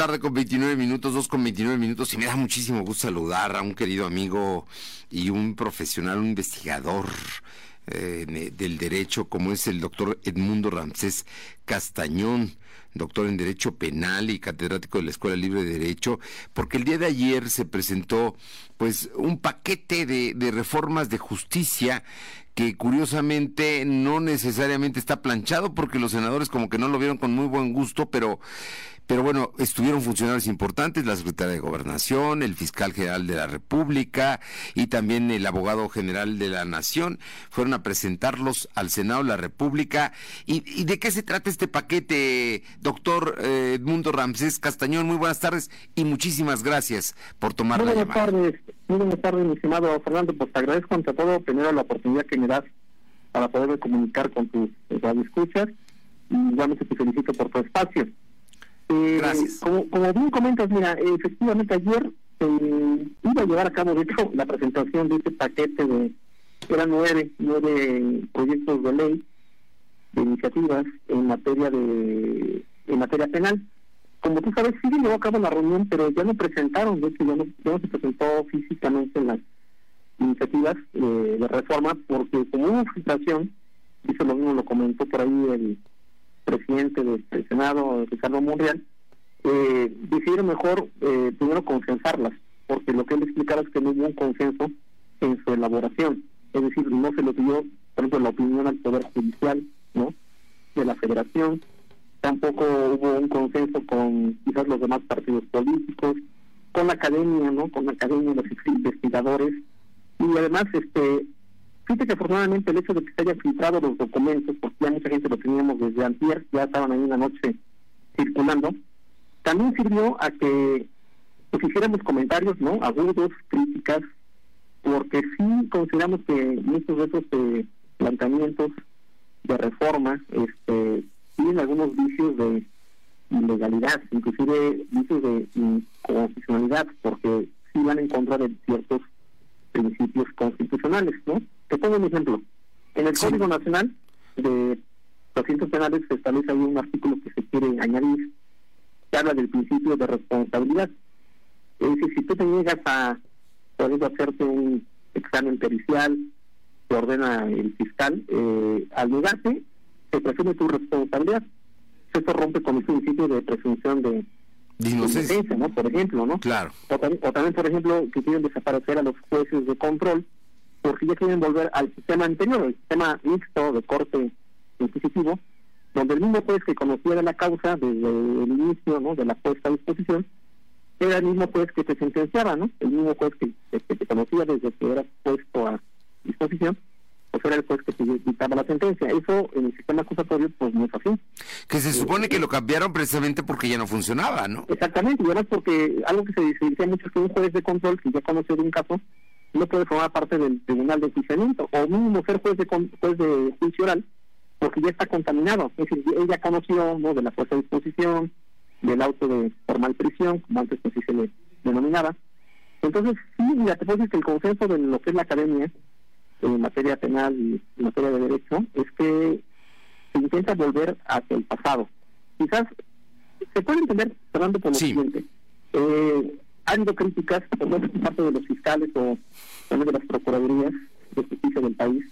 tarde con 29 minutos, 2 con 29 minutos, y me da muchísimo gusto saludar a un querido amigo y un profesional, un investigador eh, del derecho, como es el doctor Edmundo Ramsés Castañón doctor en Derecho Penal y catedrático de la Escuela Libre de Derecho, porque el día de ayer se presentó pues un paquete de, reformas de justicia que curiosamente no necesariamente está planchado porque los senadores como que no lo vieron con muy buen gusto, pero pero bueno, estuvieron funcionarios importantes, la secretaria de Gobernación, el fiscal general de la República y también el abogado general de la Nación. Fueron a presentarlos al Senado de la República. ¿Y, de qué se trata este paquete, doctor eh, Edmundo Ramsés Castañón? Muy buenas tardes y muchísimas gracias por tomar muy buenas Tardes, muy buenas tardes, mi estimado Fernando. Pues te agradezco ante todo primero la oportunidad que me das para poder comunicar con tus escuchas y igualmente te felicito por tu espacio. Eh, Gracias. Como, como, bien comentas, mira, efectivamente ayer eh, iba a llevar a cabo, de hecho, la presentación de este paquete de, eran nueve, nueve proyectos de ley, de iniciativas en materia de en materia penal. Como tú sabes, sí llevó a cabo la reunión, pero ya no presentaron, ya no, se presentó físicamente las iniciativas eh, de reforma, porque como hubo filtración, eso lo mismo lo comentó por ahí el presidente del Senado, Ricardo Monreal, eh, decidieron mejor eh, primero consensarlas, porque lo que él explicaba es que no hubo un consenso en su elaboración. Es decir, no se le dio, por ejemplo, la opinión al Poder Judicial ¿no? de la Federación, tampoco hubo un consenso con quizás los demás partidos políticos, con la academia, ¿no? con la academia, los investigadores, y además este Fíjate que afortunadamente el hecho de que se hayan filtrado los documentos, porque ya mucha gente lo teníamos desde antier, ya estaban ahí en la noche circulando, también sirvió a que pues, hiciéramos comentarios, ¿no? Agudos, críticas, porque sí consideramos que muchos de esos eh, planteamientos de reforma este, tienen algunos vicios de ilegalidad, inclusive vicios de inconstitucionalidad, porque sí van en contra de ciertos principios constitucionales, ¿no? Te pongo un ejemplo. En el Código Nacional de Procedimientos Penales se establece ahí un artículo que se quiere añadir que habla del principio de responsabilidad. Es decir, si tú te niegas a, poder hacerte un examen pericial que ordena el fiscal, eh, al negarte, presume tu responsabilidad. Eso rompe con el principio de presunción de, inocencia, ¿no? Por ejemplo, ¿no? Claro. O, o, también, por ejemplo, que quieren desaparecer a los jueces de control porque ya quieren volver al sistema anterior, el sistema mixto de corte inquisitivo, donde el mismo juez que conociera la causa desde el inicio ¿no? de la puesta a disposición, era el mismo juez que te sentenciaba, ¿no? El mismo juez que, te conocía desde que era puesto a disposición, pues era el juez que dictaba la sentencia. Eso en el sistema acusatorio, pues no es así. Que se supone que lo cambiaron precisamente porque ya no funcionaba, ¿no? Exactamente, y ahora porque algo que se, dice mucho es que un juez de control que ya conoce de un caso, no puede formar parte del tribunal de enjuiciamiento, o mínimo ser juez de, juez de juicio oral, porque ya está contaminado. Es decir, ella conoció ¿no? de la fuerza de disposición, del auto de formal prisión, como antes así se le denominaba. Entonces, sí, ya te puedo decir que el consenso de lo que es la academia en materia penal y en materia de derecho es que se intenta volver hacia el pasado. Quizás se puede entender, hablando por lo siguiente. Eh, ha habido críticas por parte de los fiscales o de las procuradurías de justicia del país,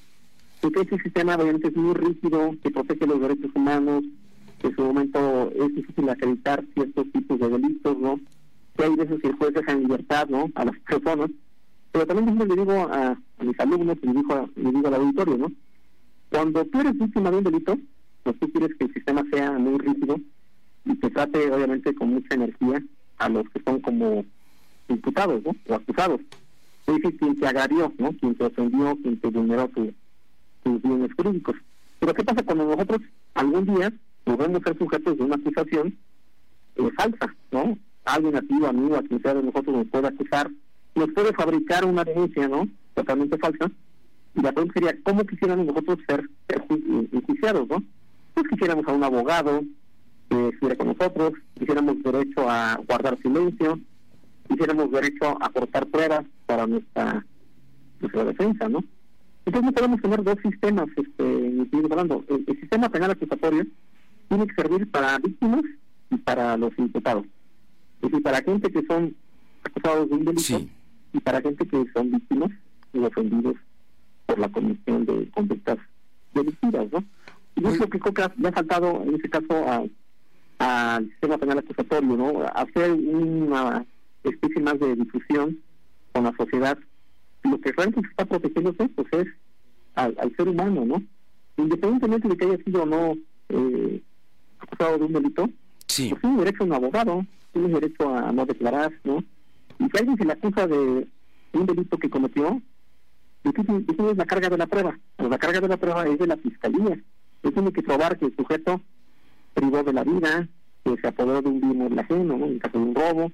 porque ese sistema obviamente es muy rígido, que protege los derechos humanos, que en su momento es difícil acreditar ciertos tipos de delitos, ¿no? Que hay veces que el juez deja en libertad, ¿no? A las personas. Pero también le digo a, mis alumnos, y le digo, le digo al auditorio, ¿no? Cuando tú eres víctima de un delito, pues tú quieres que el sistema sea muy rígido y que trate, obviamente, con mucha energía a los que son como imputados ¿no? o acusados. Es decir, quien te agradió, ¿no? quien te ofendió, quien te vulneró tus bienes jurídicos. Pero ¿qué pasa cuando nosotros algún día podemos ser sujetos de una acusación eh, falsa? ¿no? Alguien a ti o amigo, a quien sea de nosotros nos puede acusar, nos puede fabricar una denuncia ¿no? totalmente falsa. Y la pregunta sería, ¿cómo quisiéramos nosotros ser, enjuiciados? ¿no? Pues quisiéramos a un abogado que estuviera con nosotros, quisiéramos derecho a guardar silencio, quisiéramos derecho a aportar pruebas para nuestra, nuestra defensa, ¿no? Entonces no podemos tener dos sistemas, este, hablando. El, sistema penal acusatorio tiene que servir para víctimas y para los imputados. Es decir, para gente que son acusados de un delito y para gente que son víctimas y ofendidos por la comisión de conductas delictivas, ¿no? Y eso que creo que ha, ha faltado en ese caso al sistema penal acusatorio, ¿no? Hacer una especie más de difusión con la sociedad. Lo que realmente se está protegiendo pues, es al, ser humano, ¿no? Independientemente de que haya sido o no eh, acusado de un delito, sí. pues tiene derecho a un abogado, tiene derecho a no declarar, ¿no? Y si alguien se le acusa de un delito que cometió, es la carga de la prueba. la carga de la prueba es de la fiscalía. Él tiene que probar que el sujeto privó de la vida, que se apoderó de un bien ajeno, ¿no? en caso de un robo,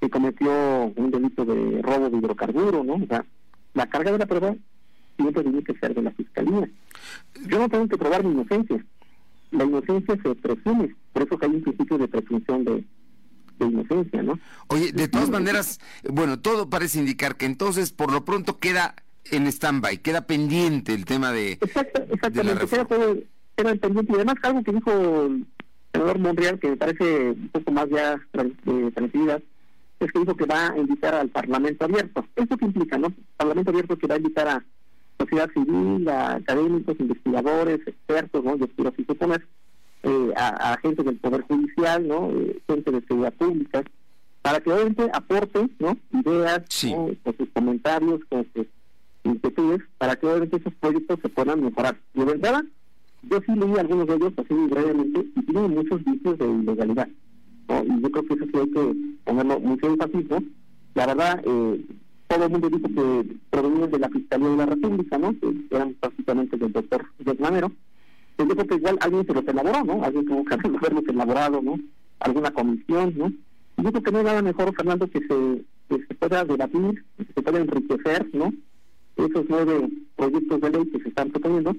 que cometió un delito de robo de hidrocarburo, ¿no? O sea, la carga de la prueba siempre tiene que ser de la fiscalía. Yo no tengo que probar mi inocencia. La inocencia se presume, por eso que hay un principio de presunción de, de inocencia, ¿no? Oye, de todas maneras, bueno, todo parece indicar que entonces por lo pronto queda en stand-by, queda pendiente el tema de... Exacto, exactamente, queda, queda, pendiente. Y además algo que dijo el senador Monreal, que me parece un poco más ya de tranquilidad, es que dijo que va a invitar al Parlamento abierto. ¿Esto qué implica, no? Parlamento abierto que va a invitar a sociedad civil, a académicos, investigadores, expertos, ¿no? Yo quiero suponer, eh, a, a, gente del Poder Judicial, ¿no? Eh, gente de seguridad pública, para que obviamente aporte, ¿no? Ideas, con sus comentarios, con sus inquietudes, para que obviamente esos proyectos se puedan mejorar. De verdad, yo sí leí algunos de ellos así brevemente y tienen muchos vicios de ilegalidad. Y yo creo que eso sí hay que ponerlo mucho énfasis, ¿no? La verdad, eh, todo el mundo dijo que provenían de la Fiscalía de la República, ¿no? Que eran prácticamente del doctor Manero. Pues yo creo que igual alguien se los elaboró, ¿no? Alguien tuvo que haberlos elaborado, ¿no? Alguna comisión, ¿no? Y yo creo que no hay nada mejor, Fernando, que se, que se pueda debatir, que se pueda enriquecer, ¿no? Esos nueve proyectos de ley que se están proponiendo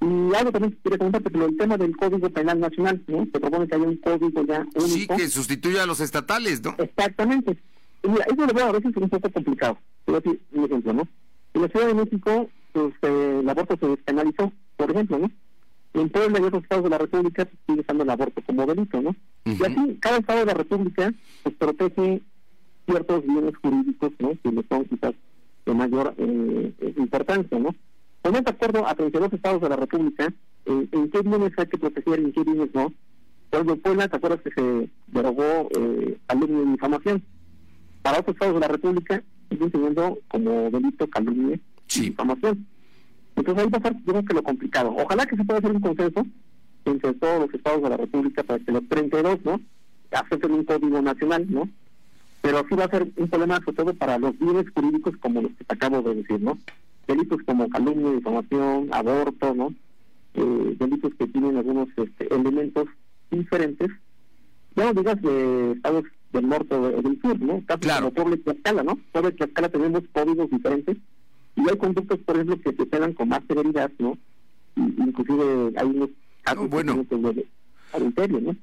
y algo también quería comentar, pero el tema del Código Penal Nacional, ¿no? Se propone que haya un código ya único. Sí, que sustituya a los estatales, ¿no? Exactamente. Y mira, eso lo veo a veces un poco complicado. Decir un ejemplo, ¿no? En la Ciudad de México, pues, eh, el aborto se despenalizó, por ejemplo, ¿no? En Puebla y otros estados de la República pues, sigue estando el aborto como delito, ¿no? Y así, cada estado de la República pues protege ciertos bienes jurídicos, ¿no? Que le son quizás de mayor eh, importancia, ¿no? Ponemos de acuerdo a 32 estados de la República eh, en qué bienes hay que proteger y en qué bienes no. Por ejemplo, Puebla, ¿te acuerdas que se derogó eh, calumnia y difamación? Para otros estados de la República siguen teniendo como delito calumnia y difamación. Entonces ahí va a ser, yo creo que lo complicado. Ojalá que se pueda hacer un consenso entre todos los estados de la República para que los 32, ¿no? acepten un código nacional, ¿no? Pero sí va a ser un problema sobre todo para los bienes jurídicos como los que te acabo de decir, ¿no? delitos como calumnia, difamación, aborto, ¿no? Eh, delitos que tienen algunos este, elementos diferentes, ya no digas de estados del norte o del sur, ¿no? claro. como Puebla y Tlaxcala, ¿no? Puebla y Tlaxcala tenemos códigos diferentes y hay conductos, por ejemplo, que se pegan con más severidad, ¿no? Inclusive hay unos casos bueno. de adulterio, ¿no?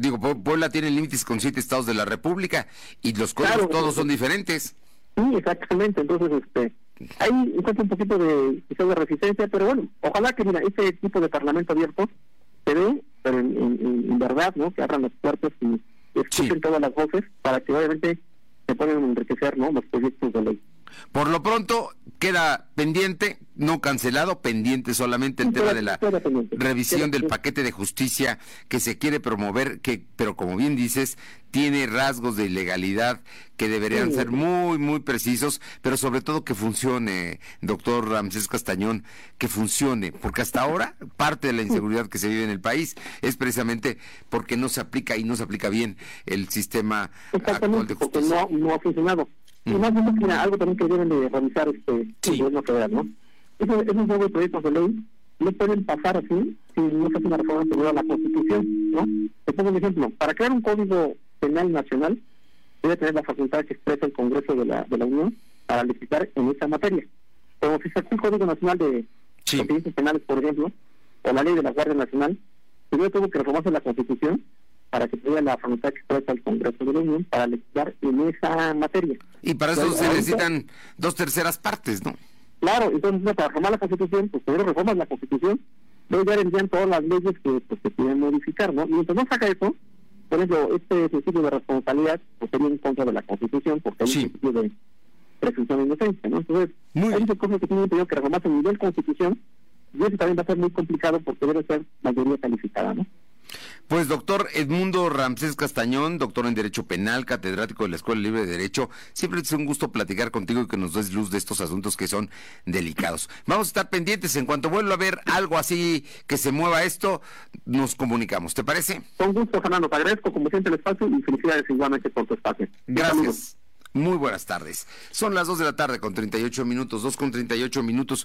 Digo, Puebla tiene límites con siete estados de la República y los códigos todos son diferentes. Sí, exactamente. Entonces, este, Ahí encuentro un poquito de, de resistencia, pero bueno, ojalá que mira, ese tipo de parlamento abierto se ve, pero en, verdad, ¿no? Que abran las puertas y escuchen todas las voces para que obviamente se puedan enriquecer, ¿no? Los proyectos de ley. Por lo pronto queda pendiente, no cancelado, pendiente solamente el tema de la revisión del paquete de justicia que se quiere promover, que, pero como bien dices, tiene rasgos de ilegalidad que deberían ser muy, muy precisos, pero sobre todo que funcione, doctor Ramsés Castañón, que funcione, porque hasta ahora parte de la inseguridad que se vive en el país es precisamente porque no se aplica y no se aplica bien el sistema actual de justicia. No, no ha funcionado. Y más bien, algo también que deben de revisar este sí. el gobierno federal, ¿no? Esos, esos nuevos proyectos de ley no pueden pasar así si no se hace una reforma anterior a la Constitución, ¿no? Te pongo un ejemplo. Para crear un código penal nacional, debe tener la facultad que expresa el Congreso de la, de la Unión para legislar en esa materia. Como si se hace un Código Nacional de sí. Penales, por ejemplo, o la ley de la Guardia Nacional, primero tuvo que reformarse la Constitución para que tenga la facultad que expresa el Congreso de la Unión para legislar en esa materia. Y para eso se necesitan dos terceras partes, ¿no? Claro, entonces para reformar la Constitución, pues primero reformas la Constitución, luego ya envían todas las leyes que, pues, se quieren modificar, ¿no? Y entonces no saca eso, Por eso, este principio de responsabilidad pues, sería en contra de la Constitución, porque hay un principio de presunción de inocencia, ¿no? Entonces, hay muchas cosas que tienen que reformarse a nivel Constitución, y eso también va a ser muy complicado porque debe ser mayoría calificada, ¿no? Pues doctor Edmundo Ramsés Castañón, doctor en Derecho Penal, catedrático de la Escuela Libre de Derecho, siempre es un gusto platicar contigo y que nos des luz de estos asuntos que son delicados. Vamos a estar pendientes, en cuanto vuelva a ver algo así que se mueva esto, nos comunicamos, ¿te parece? Con gusto, Fernando, te agradezco como siempre el espacio y felicidades igualmente por tu espacio. Gracias. Muy buenas tardes. Son las 2 de la tarde con 38 minutos, 2 con 38 minutos.